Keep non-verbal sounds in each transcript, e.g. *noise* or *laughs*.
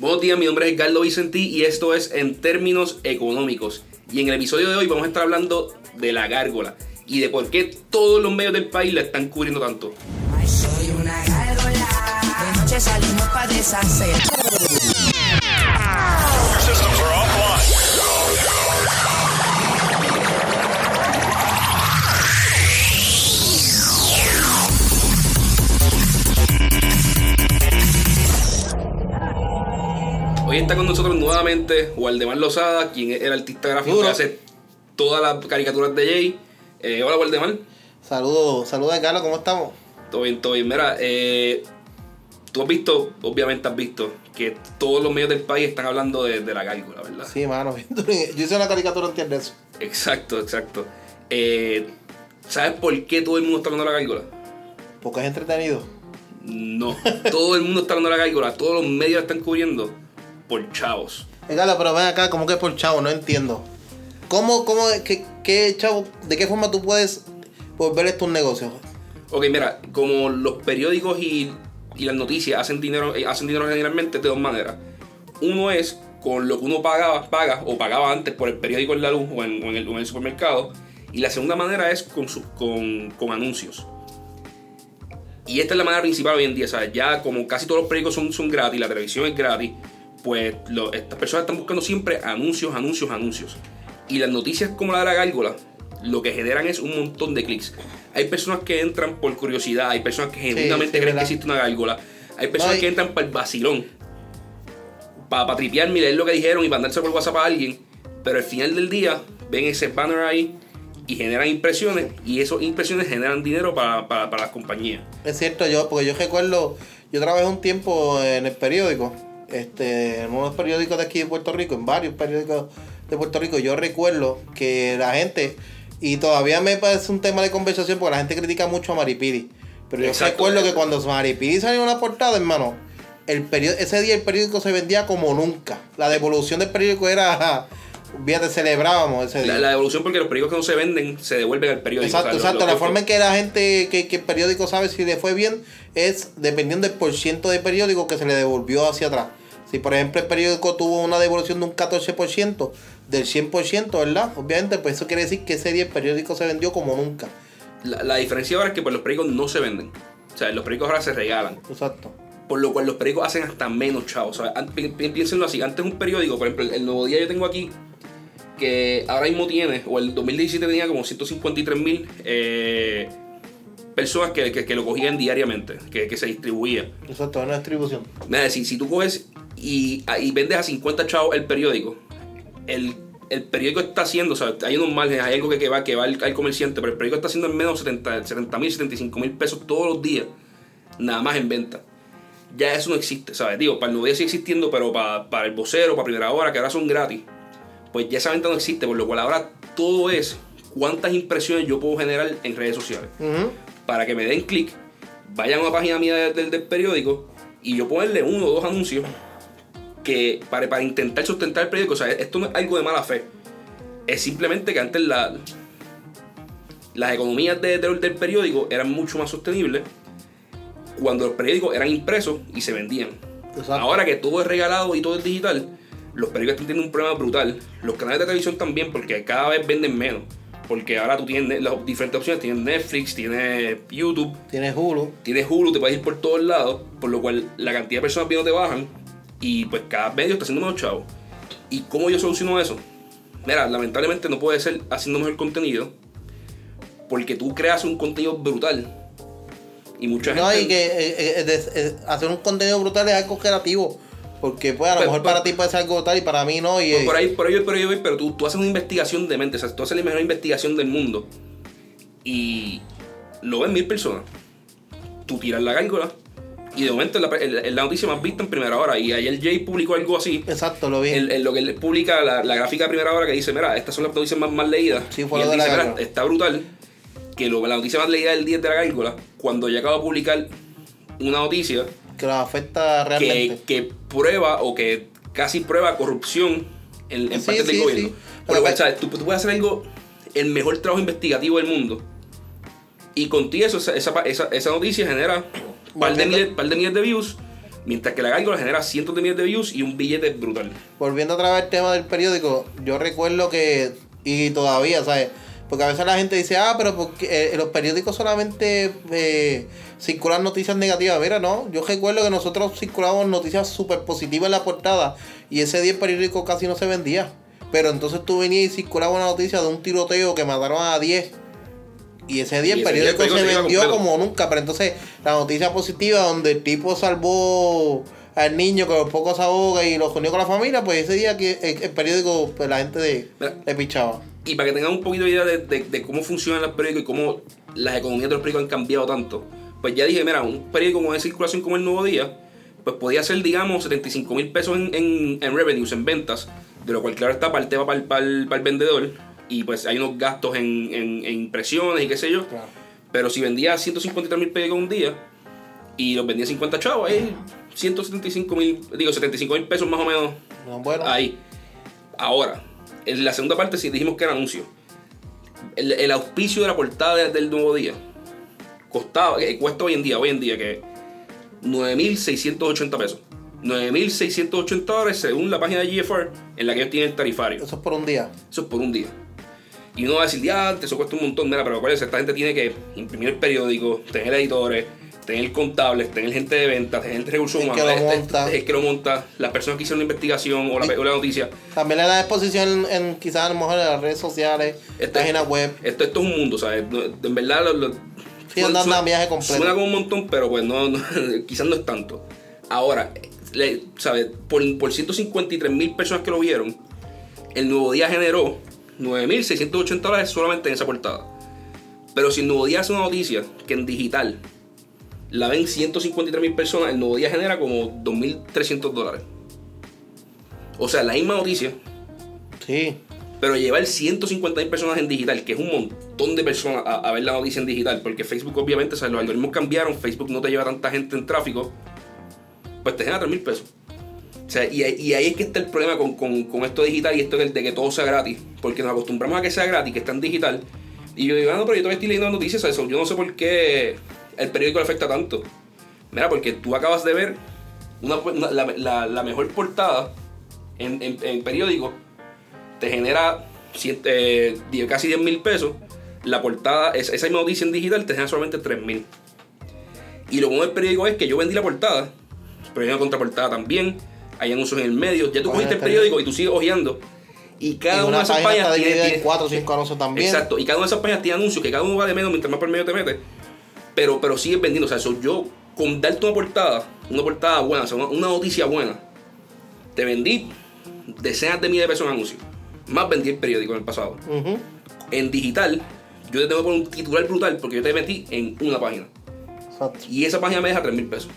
Buenos días, mi nombre es Edgardo Vicentí y esto es En Términos Económicos. Y en el episodio de hoy vamos a estar hablando de la gárgola y de por qué todos los medios del país la están cubriendo tanto. Soy una gárgola. De noche salimos pa' deshacer. Hoy está con nosotros nuevamente Waldemar Lozada, quien es el artista gráfico Duro. que hace todas las caricaturas de Jay. Eh, hola Waldemar, Saludos, saludos Carlos, ¿cómo estamos? todo bien, todo bien. Mira, eh, tú has visto, obviamente has visto, que todos los medios del país están hablando de, de la gárgola, ¿verdad? Sí, mano, *laughs* yo hice una caricatura antes de eso. Exacto, exacto. Eh, ¿Sabes por qué todo el mundo está hablando de la gárgola? Porque es entretenido. No, todo el mundo está hablando de la gárgola, todos los medios la están cubriendo por chavos. Pero ven acá, ¿cómo que por chavo? No entiendo. ¿Cómo, cómo, qué, qué chavo, de qué forma tú puedes volver esto un negocio? Ok, mira, como los periódicos y, y las noticias hacen dinero, eh, hacen dinero generalmente de dos maneras. Uno es con lo que uno pagaba, paga o pagaba antes por el periódico en la luz o en, o en el, o en el supermercado. Y la segunda manera es con, su- con, con anuncios. Y esta es la manera principal hoy en día, ¿sabes? Ya como casi todos los periódicos son, son gratis, la televisión es gratis, pues lo- estas personas están buscando siempre anuncios, anuncios, anuncios. Y las noticias como la de la gárgola, lo que generan es un montón de clics. Hay personas que entran por curiosidad, hay personas que genuinamente sí, creen que existe una gárgola, hay personas No, que entran para el vacilón, para tripear, y leer lo que dijeron y mandarse por WhatsApp a alguien, pero al final del día ven ese banner ahí y generan impresiones y esas impresiones generan dinero para, para, para las compañías. Es cierto, yo, porque yo recuerdo, yo trabajé un tiempo en el periódico, este, en unos periódicos de aquí de Puerto Rico, en varios periódicos de Puerto Rico, yo recuerdo que la gente, y todavía me parece un tema de conversación porque la gente critica mucho a Maripiri, pero yo Exacto. recuerdo que cuando Maripiri salió en una portada, hermano, el periódico, ese día el periódico se vendía como nunca. La devolución del periódico era, fíjate, celebrábamos ese día. La, la devolución porque los periódicos que no se venden se devuelven al periódico. Exacto, O sea, exacto. lo la forma en que la gente, que, que el periódico sabe si le fue bien es dependiendo del porciento de periódico que se le devolvió hacia atrás. Si por ejemplo el periódico tuvo una devolución de un 14% del 100%, ¿verdad? Obviamente, pues eso quiere decir que ese día el periódico se vendió como nunca. La, la diferencia ahora es que pues, los periódicos no se venden. O sea, los periódicos ahora se regalan. Exacto. Por lo cual los periódicos hacen hasta menos chavos. O sea, piénsenlo así. Antes un periódico, por ejemplo, el, Nuevo Día yo tengo aquí, que ahora mismo tiene, o el 2017 tenía como 153 mil eh, personas que, que- que lo cogían diariamente, que, que se distribuía. Exacto, una distribución. Nada, si, si tú coges y, y vendes a 50 chavos el periódico, el, el periódico está haciendo, o sea, hay unos márgenes, hay algo que, que va, que va al, al comerciante, pero el periódico está haciendo al menos 70 mil, 75 mil pesos todos los días, nada más en venta. Ya eso no existe, ¿sabes? Digo, para el nuevo día sigue existiendo, pero para, para el vocero, para primera hora, que ahora son gratis, pues ya esa venta no existe, por lo cual ahora todo es cuántas impresiones yo puedo generar en redes sociales para que me den clic, vayan a una página mía del, del- del periódico y yo ponerle uno o dos anuncios que para, para intentar sustentar el periódico. O sea, esto no es algo de mala fe. Es simplemente que antes la, las economías de- de- del periódico eran mucho más sostenibles cuando los periódicos eran impresos y se vendían. Exacto. Ahora que todo es regalado y todo es digital, los periódicos están teniendo un problema brutal. Los canales de televisión también, porque cada vez venden menos. Porque ahora tú tienes las diferentes opciones. Tienes Netflix, tienes YouTube, Tienes Hulu. tienes Hulu, te puedes ir por todos lados. Por lo cual la cantidad de personas viendo te bajan. Y pues cada medio está haciendo menos chavo. ¿Y cómo yo soluciono eso? Mira, lamentablemente no puede ser haciendo mejor contenido. Porque tú creas un contenido brutal. Y mucha No, gente. y que eh, eh, des- eh, hacer un contenido brutal es algo creativo. Porque pues a lo Pero- mejor pero- para ti puede ser algo brutal y para mí no. Y, eh, por ahí, por ahí, por ahí voy, pero tú, tú haces una investigación de mente, o sea, tú haces la mejor investigación del mundo y lo ven mil personas. Tú tiras la gárgola y de momento es la, noticia más vista en primera hora. Y ayer Jay publicó algo así, Exacto, lo vi. en, en lo que él publica la, la gráfica de primera hora que dice: Mira, estas son las noticias más, más leídas. Sí, fue y lo él de la dice: Mira, está brutal que lo- la noticia más leída del día es de la gárgola. Cuando ya acaba de publicar una noticia que los afecta realmente. que prueba o que casi prueba corrupción en, en Sí, parte del gobierno. Pero ¿sabes? Tú, tú puedes hacer algo, el mejor trabajo investigativo del mundo. Y contigo eso, esa, esa, esa, noticia genera par de, miles, par de miles de views, Mientras que la gárgola genera cientos de miles de views y un billete brutal. Volviendo otra vez al tema del periódico, yo recuerdo que, y todavía, ¿sabes? Porque a veces la gente dice, ah, pero porque eh, los periódicos solamente eh, circulan noticias negativas. Mira, no, yo recuerdo que nosotros circulábamos noticias súper positivas en la portada y ese día el periódico casi no se vendía. Pero entonces tú venías y circulaba una noticia de un tiroteo que mataron a 10. Y ese día Y el día periódico se vendió como nunca. Pero entonces la noticia positiva donde el tipo salvó al niño que poco se ahoga y lo unió con la familia, pues ese día que el, el periódico, pues la gente de, Mira. le pichaba. Y para que tengan un poquito de idea de, de- de cómo funcionan los periódicos y cómo las economías de los periódicos han cambiado tanto, pues ya dije, mira, un periódico con esa circulación como el Nuevo Día, pues podía ser, digamos, 75 mil pesos en, en, en revenues, en ventas, de lo cual, claro, está parte va para el, para el- para el vendedor, y pues hay unos gastos en, en- en impresiones y qué sé yo. Claro. Pero si vendía 153 mil periódicos un día y los vendía 50 chavos, ahí 175 mil, digo, 75 mil pesos más o menos No, bueno, Ahí. Ahora, en la segunda parte sí dijimos que era anuncio. El, el auspicio de la portada de- del nuevo día costaba, eh, cuesta hoy en día, hoy en día que 9.680 pesos. 9.680 dólares según la página de GFR en la que ellos tienen el tarifario. eso es por un día. Eso es por un día. Y uno va a decir, ya, eso cuesta un montón, mira, pero acuérdense, esta gente tiene que imprimir el periódico, tener editores, tener contables, tener gente de ventas, tener gente de recursos El que humanos, lo este- monta. el que lo monta, las personas que hicieron la investigación o la, o la noticia. También le da exposición en, en quizás a lo mejor en las redes sociales, Este- páginas web. Esto, esto es un mundo, ¿sabes? En verdad, lo, lo- Sí, andan a viaje completo. Suena como un montón, pero pues no, no, *laughs* quizás no es tanto. Ahora, le- ¿sabes? Por, por 153 mil personas que lo vieron, el Nuevo Día generó 9.680 dólares solamente en esa portada. Pero si el Nuevo Día hace una noticia que en digital la ven 153 mil personas, el Nuevo Día genera como 2.300 dólares. O sea, la misma noticia, Sí. pero llevar 150 mil personas en digital, que es un montón de personas a, a ver la noticia en digital, porque Facebook obviamente, o sea, los algoritmos cambiaron, Facebook no te lleva tanta gente en tráfico, pues te genera 3 mil pesos. Y, ahí- es que está el problema con, con- con esto digital y esto de, que todo sea gratis, porque nos acostumbramos a que sea gratis, que está en digital, y yo digo, ah, no, pero yo todavía estoy leyendo noticias, eso, yo no sé por qué el periódico le afecta tanto. Mira, porque tú acabas de ver la, mejor portada en, en, periódico te genera eh, casi 10 mil pesos. La portada, es- esa misma noticia en digital te genera solamente 3 mil. Y lo bueno del periódico es que yo vendí la portada, pero hay una contraportada también, hay anuncios en el medio. Ya tú Página cogiste el periódico y tú sigues hojeando. Y cada y una una de esas páginas tiene, tiene- cuatro o cinco anuncios también. Exacto, y cada una de esas páginas tiene anuncios, que cada uno va de menos mientras más por medio te metes. Pero, pero sigues vendiendo. O sea, eso yo, con darte una portada, una portada buena, o sea, una, una noticia buena, te vendí decenas de miles de pesos en anuncios. Más vendí el periódico en el pasado. En digital, yo te tengo que poner un titular brutal porque yo te metí en una página. Exacto. Y esa página me deja 3 mil pesos.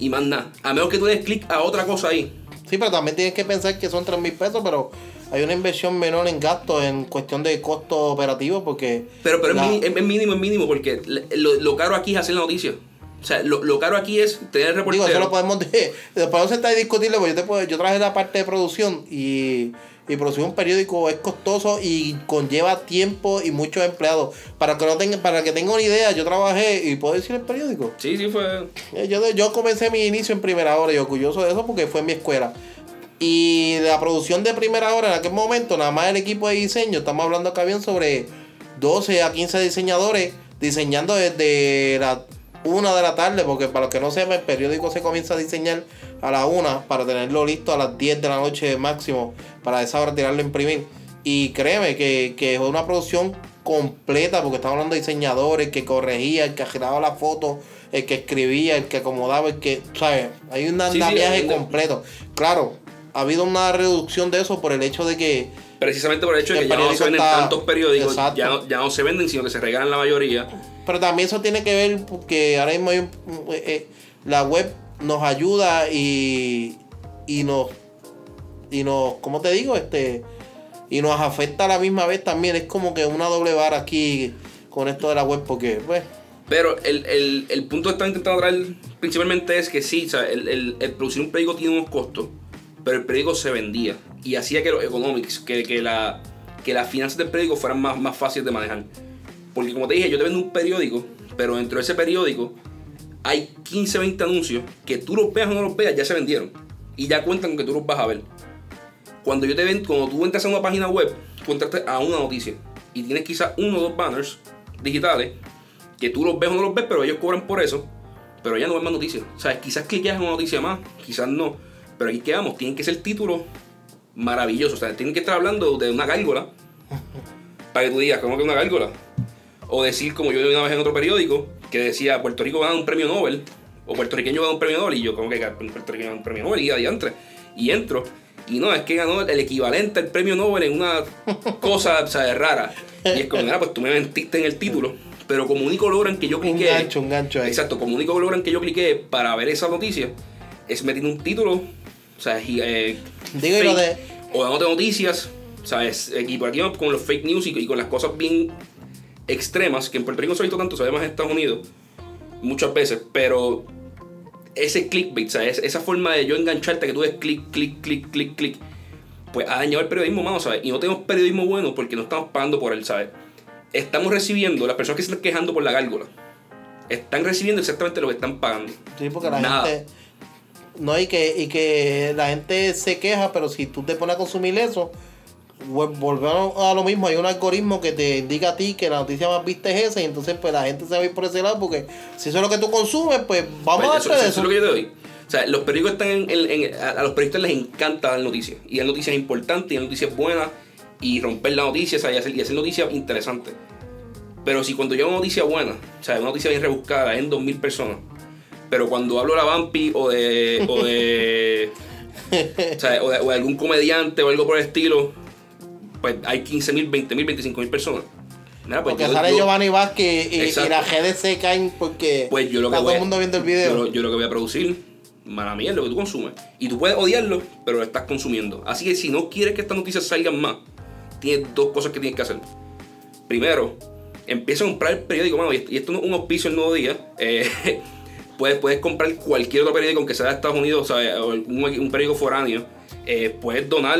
Y más nada. A menos que tú des clic a otra cosa ahí. Sí, pero también tienes que pensar que son 3 mil pesos, pero hay una inversión menor en gastos en cuestión de costo operativo porque... Pero, pero la- es, mini- es- mínimo, es mínimo, porque lo, lo caro aquí es hacer la noticia. O sea, lo, lo caro aquí es tener el reportero. Digo, eso lo podemos, *laughs* podemos sentar y discutirlo, porque yo, te puedo, yo traje la parte de producción y, y producir un periódico es costoso y conlleva tiempo y muchos empleados. Para que no tengan, para que tengan una idea, yo trabajé y puedo decir el periódico. Sí, sí, fue. Eh, Yo, yo comencé mi inicio en primera hora y orgulloso de eso porque fue en mi escuela. Y la producción de primera hora en aquel momento, nada más el equipo de diseño, estamos hablando acá bien sobre 12 a 15 diseñadores diseñando desde la 1 de la tarde, porque para los que no sepan, el periódico se comienza a diseñar a la 1 para tenerlo listo a las 10 de la noche máximo, para esa hora tirarlo a imprimir. Y créeme que, que es una producción completa, porque estamos hablando de diseñadores, el que corregía, el que giraba la foto, el que escribía, el que acomodaba, el que, ¿sabes? Hay un Sí, sí, andamiaje completo. Claro, ha habido una reducción de eso por el hecho de que Precisamente por el hecho de El que ya no se venden está- tantos periódicos, ya no, ya no se venden, sino que se regalan la mayoría. Pero también eso tiene que ver porque ahora mismo hay un- eh, eh, la web nos ayuda y, y nos y nos ¿cómo te digo? este y nos afecta a la misma vez también es como que una doble vara aquí con esto de la web porque pues Pero el, el, el punto que están intentando traer principalmente es que sí, o sea, el, el- el producir un periódico tiene unos costos, pero el periódico se vendía y hacía que los economics, que, que, la, que las finanzas del periódico fueran más, más fáciles de manejar. Porque como te dije, yo te vendo un periódico, pero dentro de ese periódico hay 15, 20 anuncios que tú los veas o no los veas, ya se vendieron. Y ya cuentan con que tú los vas a ver. Cuando yo te ven, cuando tú entras a una página web, tú a una noticia. Y tienes quizás uno o dos banners digitales que tú los ves o no los ves, pero ellos cobran por eso. Pero ya no ven más noticias. O sea, quizás cliqueas en una noticia más, quizás no. Pero aquí quedamos, tienen que ser títulos maravillosos. O sea, tienen que estar hablando de una gárgola *laughs* para que tú digas, ¿cómo que una gárgola? O decir, como yo vi una vez en otro periódico, que decía, Puerto Rico gana un premio Nobel, o puertorriqueño gana un premio Nobel, y yo, como que Puerto Rico gana un premio Nobel, y adiante. Y entro, y no, es que ganó el equivalente al premio Nobel en una *laughs* cosa, o sea, rara. Y es como, nada, pues tú me mentiste en el título. Pero como único logran que yo Un cliqué. gancho, un gancho ahí. Exacto, como único logran que yo cliqué para ver esa noticia es metiendo un título, o sea, y, eh, Digo, y lo de- o dándote noticias, ¿sabes? Y por aquí vamos con los fake news y, y con las cosas bien extremas, que en Puerto Rico no se ha visto tanto, se ve más en Estados Unidos, muchas veces, pero ese clickbait, ¿sabes? Esa forma de yo engancharte, que tú des clic, clic, clic, clic, clic, pues ha dañado el periodismo, mano, ¿sabes? Y no tenemos periodismo bueno porque no estamos pagando por él, ¿sabes? Estamos recibiendo, las personas que se están quejando por la gárgola, están recibiendo exactamente lo que están pagando. Sí, porque la Nada. gente. No, y que, y que la gente se queja, pero si tú te pones a consumir eso, vol- volvemos a lo mismo. Hay un algoritmo que te indica a ti que la noticia más vista es esa, y entonces pues la gente se va a ir por ese lado, porque si eso es lo que tú consumes, pues vamos Pues a eso, de eso eso. es lo que yo te doy. O sea, los periódicos están en, en- en- a a los periodistas les encanta dar noticias. Y dar noticias importantes, y dar noticias buenas, y romper la noticia, o sea, y hacer, y hacer noticias interesantes. Pero si cuando llega una noticia buena, o sea, una noticia bien rebuscada, en 2.000 personas, pero cuando hablo de la Vampi o de. o de. *laughs* o, sea, o de, o de algún comediante o algo por el estilo, pues hay 15.000, 20.000, 25.000 personas. Nada, pues Porque yo- sale yo- Giovanni Vázquez y, y Exacto. la GDC caen porque pues yo lo que está todo voy el a- mundo viendo el video. yo lo que voy a producir, mala mía, es lo que tú consumes. Y tú puedes odiarlo, pero lo estás consumiendo. Así que si no quieres que estas noticias salgan más, tienes dos cosas que tienes que hacer. Primero, empieza a comprar el periódico, mano, y esto, y esto no es un auspicio el nuevo día. eh, *laughs* puedes, puedes comprar cualquier otro periódico, aunque sea de Estados Unidos, o un, un periódico foráneo. eh, puedes donar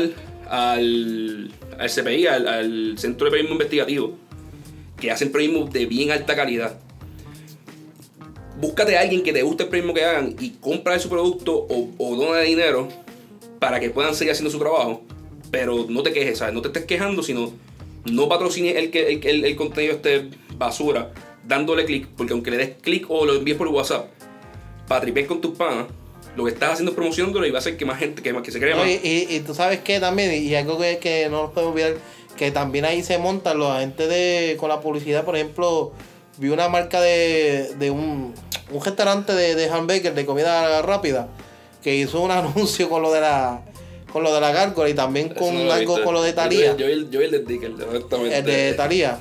al, al CPI, al, al Centro de Periodismo Investigativo, que hacen periodismo de bien alta calidad búscate a alguien que te guste el periodismo que hagan y compra su producto o, o dona dinero para que puedan seguir haciendo su trabajo. Pero no te quejes, ¿sabes? No te estés quejando, sino no patrocines el, que, el, el, el contenido este basura dándole clic, porque aunque le des clic o lo envíes por WhatsApp para tripear con tus panas, lo que estás haciendo es promocionándolo y va a hacer que más gente, que, más- que se crea No, más. y, y- y tú sabes que también, y algo que, que no nos podemos olvidar, que también ahí se montan los agentes de, con la publicidad, por ejemplo, vi una marca de, de un, un restaurante de, de hamburger, de comida rápida, que hizo un *laughs* anuncio con lo de la con lo de la gárgola y también con no algo visto. con lo de Yo- Talía. Yo, el- yo vi el de Dicker, honestamente. El de Talía.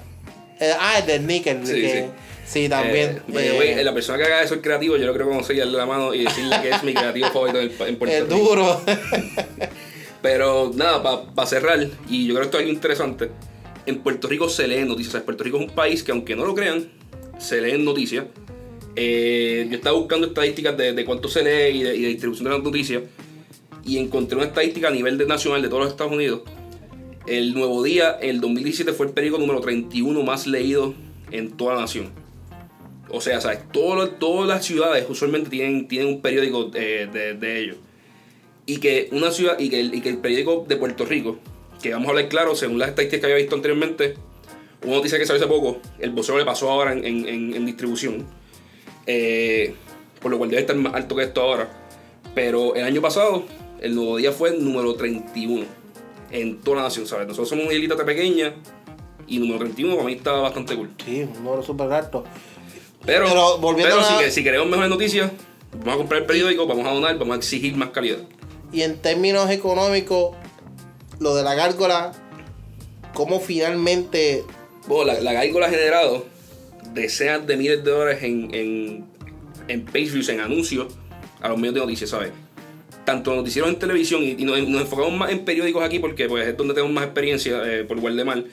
Eh, ah, el de Nickel. Sí, que- sí. Sí, también. Eh, eh, la persona que haga eso el creativo, yo lo creo darle la mano y decirle que es mi creativo favorito en, en Puerto *laughs* es Rico. duro. Pero nada, para cerrar, y yo creo que esto es algo interesante. En Puerto Rico se leen noticias. O sea, Puerto Rico es un país que, aunque no lo crean, se leen noticias. Eh, yo estaba buscando estadísticas de, de cuánto se lee y de, y de distribución de las noticias. Y encontré una estadística a nivel de- nacional de todos los Estados Unidos. El Nuevo Día, el 2017, fue el periódico número 31 más leído en toda la nación. O sea, ¿sabes? Todo todas las ciudades usualmente tienen, tienen un periódico eh, de, de ellos. Y que una ciudad, y que, el, y que el periódico de Puerto Rico, que vamos a hablar claro, según las estadísticas que había visto anteriormente, una noticia que salió hace poco, el vocero le pasó ahora en- en- en distribución. eh, por lo cual debe estar más alto que esto ahora. Pero el año pasado, el nuevo día fue el número 31 en toda la nación, ¿sabes? Nosotros somos una islita pequeña y número 31 para mí está bastante cool. sí, un número súper alto. Pero, Pero volviendo pero a- si, que- si queremos mejores noticias, vamos a comprar el periódico, vamos a donar, vamos a exigir más calidad. Y en términos económicos, lo de la gárgola, cómo finalmente Bueno, la, la gárgola ha generado decenas de miles de dólares en, en, en page views, en anuncios a los medios de noticias, ¿sabes? Tanto noticieros en televisión y, y nos, nos enfocamos más en periódicos aquí porque pues, es donde tenemos más experiencia eh, por igual de mal.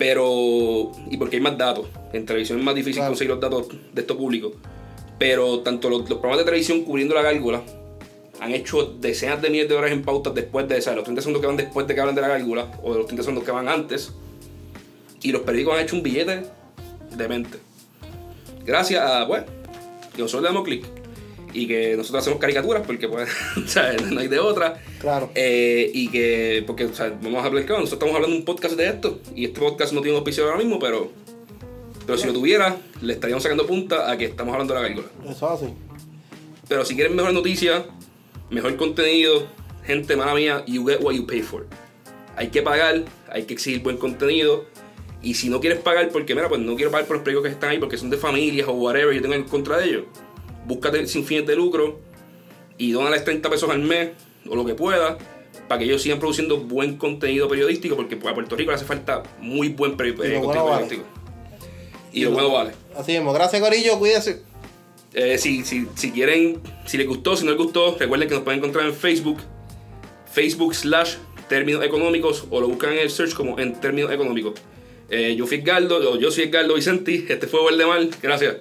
Pero. Y porque hay más datos. En televisión es más difícil Claro. conseguir los datos de estos públicos. Pero tanto los, los programas de televisión cubriendo la gárgola han hecho decenas de miles de dólares en pautas después de esa, los 30 segundos que van después de que hablan de la gárgola, o de los 30 segundos que van antes. Y los periódicos han hecho un billete de mente. Gracias a, bueno, que nosotros le damos clic y que nosotros hacemos caricaturas porque pues, *laughs* no hay de otra. Claro. Eh, y que, porque, o sea, vamos a hablar claro, nosotros estamos hablando de un podcast de esto y este podcast no tiene un auspicio ahora mismo, pero, pero si lo tuviera, le estaríamos sacando punta a que estamos hablando de la gárgola. Eso es así. Pero si quieren mejor noticia, mejor contenido, gente mala mía, you get what you pay for. Hay que pagar, hay que exigir buen contenido. Y si no quieres pagar, porque mira, pues no quiero pagar por los proyectos que están ahí porque son de familias o whatever, yo tengo en contra de ellos. Búscate sin fines de lucro y dónales 30 pesos al mes o lo que pueda para que ellos sigan produciendo buen contenido periodístico porque a Puerto Rico le hace falta muy buen peri- Y eh, contenido bueno vale. periodístico. Y lo bueno vale. Así mismo. Gracias, Corillo. Cuídense. Eh, si, si, si quieren, si les gustó, si no les gustó, recuerden que nos pueden encontrar en Facebook, Facebook slash términos económicos o lo buscan en el search como en términos económicos. Eh, yo fui Edgardo, yo soy Edgardo Vicenti, este fue Valdemar, gracias.